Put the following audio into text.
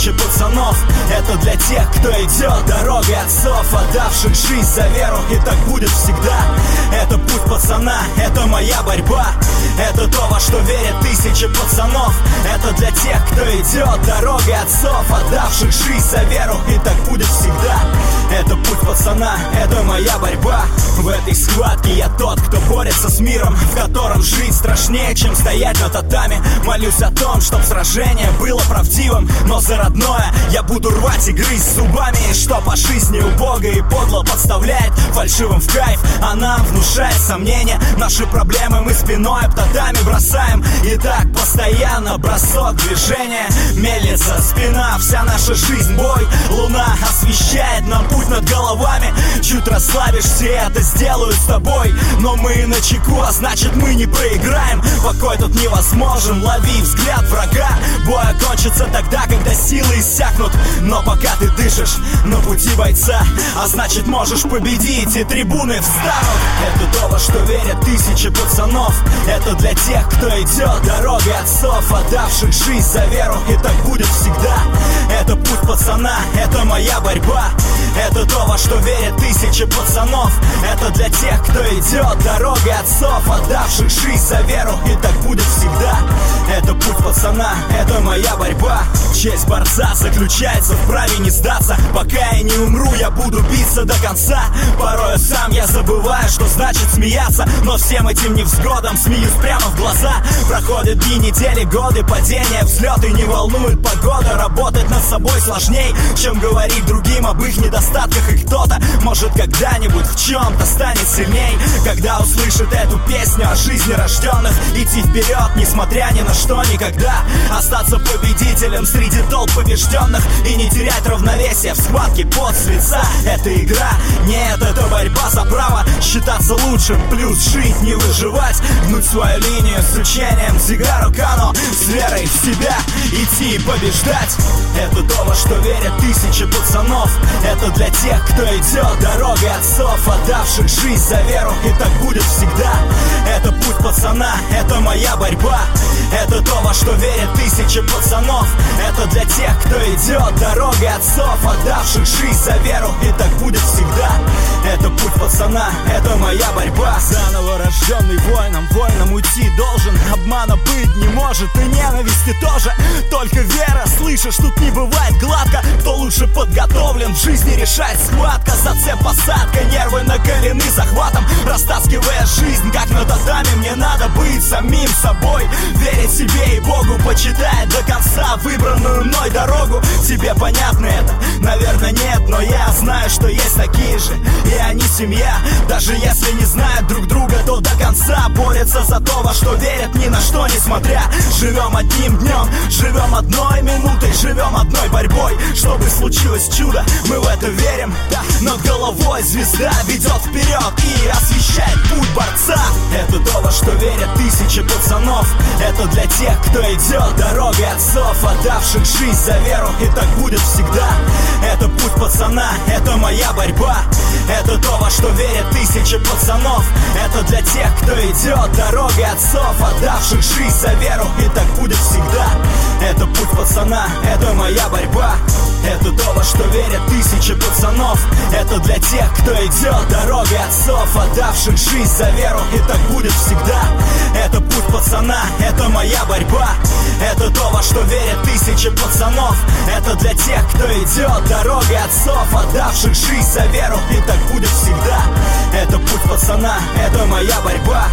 встреча пацанов Это для тех, кто идет дорогой отцов Отдавших жизнь за веру и так будет всегда. Это путь пацана, это моя борьба. Это то, во что верят ты тысячи пацанов. Это для тех, кто идет дорогой отцов Отдавших жизнь за веру. И так будет всегда. Это путь пацана, это моя борьба. В этой схватке я тот, кто борется с миром В котором жить страшнее, чем стоять на татами. Молюсь о том, чтоб сражение было правдивым Но за родное я буду рвать и грызть зубами Что по жизни убого и подло подставляет Фальшивым в кайф, а нам внушает сомнения Наши проблемы мы спиной об татами бросаем. И так постоянно бросок движения Мелится спина, вся наша жизнь бой Чуть расслабишься, это сделаю с тобой. Но мы на чеку, а значит мы не проиграем. Покой тут невозможен, лови взгляд врага. Бой окончится тогда, когда силы иссякнут. Но пока ты дышишь на пути бойца А значит можешь победить и трибуны встанут. Это то, во что верят тысячи пацанов. Это для тех, кто идет дорогой отцов Отдавших жизнь за веру. И так будет всегда. Это путь пацана, это моя борьба. Это то, во что верят тысячи пацанов. Это для тех, кто идет дорогой отцов Отдавших жизнь за веру. И так будет всегда. Это путь пацана, это моя борьба. Честь борца заключается в праве не сдаться. Пока я не умру, я буду биться до конца. Порой сам я забываю, что значит смеяться. Но всем этим невзгодам смеюсь прямо в глаза. Проходят дни, недели, годы, падения, взлеты. Не волнует погода, работать над собой сложней Чем говорить другим об их недостатках. И кто-то, может, когда-нибудь в чем-то станет сильней. Когда услышит эту песню о жизни рожденных Идти вперед, несмотря ни на что, никогда. Остаться победителем среди толп побежденных И не терять равновесие в схватке под с лица. Это игра, нет, это борьба за право Считаться лучшим, плюс жить, не выживать. Гнуть свою линию с учением Зигару Кано. С верой в себя идти и побеждать. Это то, во что верят тысячи пацанов. Это для тех, кто идет дорогой отцов Отдавших жизнь за веру. И так будет всегда. Это путь пацана, это моя борьба. Это то, во что верят тысячи пацанов. Это для тех, кто идет дорогой отцов Отдавших жизнь за веру. И так будет всегда пацана, это моя борьба. Заново рожденный воином, воином уйти должен. Обмана быть не может и ненависти тоже. Только вера, слышишь, тут не бывает гладко. Кто лучше подготовлен в жизни решать схватка. Зацеп посадка, нервы накалены захватом. Растаскивая быть самим собой. Верить себе и Богу, почитая до конца Выбранную мной дорогу. Тебе понятно это? Наверное нет, но я знаю, что есть такие же. И они семья, даже если не знают друг друга То до конца борются за то, во что верят Ни на что несмотря. Живем одним днем, живем одной минутой Живем одной борьбой, чтобы случилось чудо Мы в это верим, над головой звезда ведет вперед И освещает путь борца. Это то, во что верят тысячи пацанов. Это для тех, кто идет дорогой отцов Отдавших жизнь за веру. И так будет всегда. Это путь пацана, это моя борьба. Это то, во что верят тысячи пацанов. Это для тех, кто идет дорогой отцов Отдавших жизнь за веру. И так будет всегда. Это путь пацана, это моя борьба. Это то, во что верят тысячи пацанов. Это для тех, кто идет дорогой отцов Отдавших жизнь за веру. И так будет всегда. Это путь пацана, это моя борьба. Это то, во что верят тысячи пацанов. Это для тех, кто идет дорогой отцов Отдавших жизнь за веру. И так будет всегда. Это путь пацана, это моя борьба